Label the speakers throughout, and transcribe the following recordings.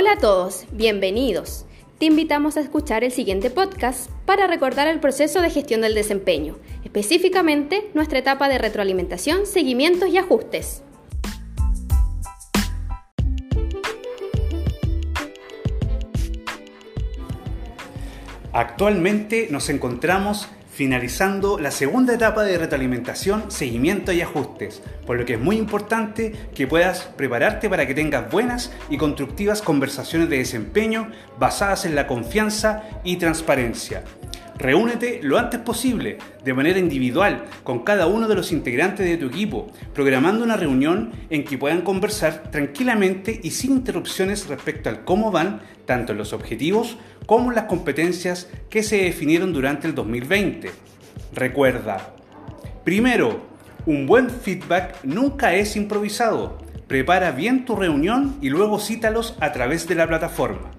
Speaker 1: Hola a todos, bienvenidos. Te invitamos a escuchar el siguiente podcast para recordar el proceso de gestión del desempeño, específicamente nuestra etapa de retroalimentación, seguimientos y ajustes.
Speaker 2: Actualmente nos encontramos finalizando la segunda etapa de retroalimentación, seguimiento y ajustes, por lo que es muy importante que puedas prepararte para que tengas buenas y constructivas conversaciones de desempeño basadas en la confianza y transparencia. Reúnete lo antes posible, de manera individual, con cada uno de los integrantes de tu equipo, programando una reunión en que puedan conversar tranquilamente y sin interrupciones respecto al cómo van tanto los objetivos como las competencias que se definieron durante el 2020. Recuerda, primero, un buen feedback nunca es improvisado. Prepara bien tu reunión y luego cítalos a través de la plataforma.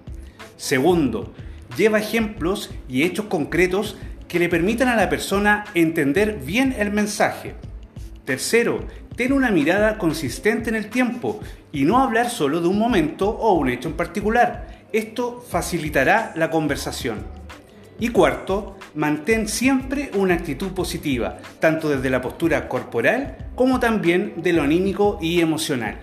Speaker 2: Segundo, lleva ejemplos y hechos concretos que le permitan a la persona entender bien el mensaje. Tercero, ten una mirada consistente en el tiempo y no hablar solo de un momento o un hecho en particular esto facilitará la conversación. Y cuarto, mantén siempre una actitud positiva, tanto desde la postura corporal como también de lo anímico y emocional.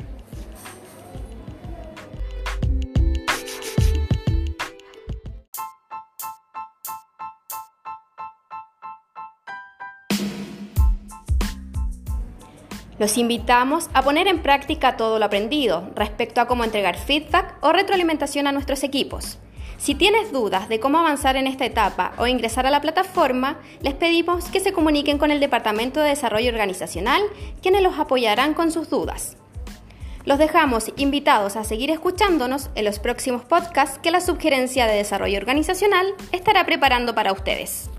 Speaker 1: Los invitamos a poner en práctica todo lo aprendido respecto a cómo entregar feedback o retroalimentación a nuestros equipos. Si tienes dudas de cómo avanzar en esta etapa o ingresar a la plataforma, les pedimos que se comuniquen con el Departamento de Desarrollo Organizacional, quienes los apoyarán con sus dudas. Los dejamos invitados a seguir escuchándonos en los próximos podcasts que la Subgerencia de Desarrollo Organizacional estará preparando para ustedes.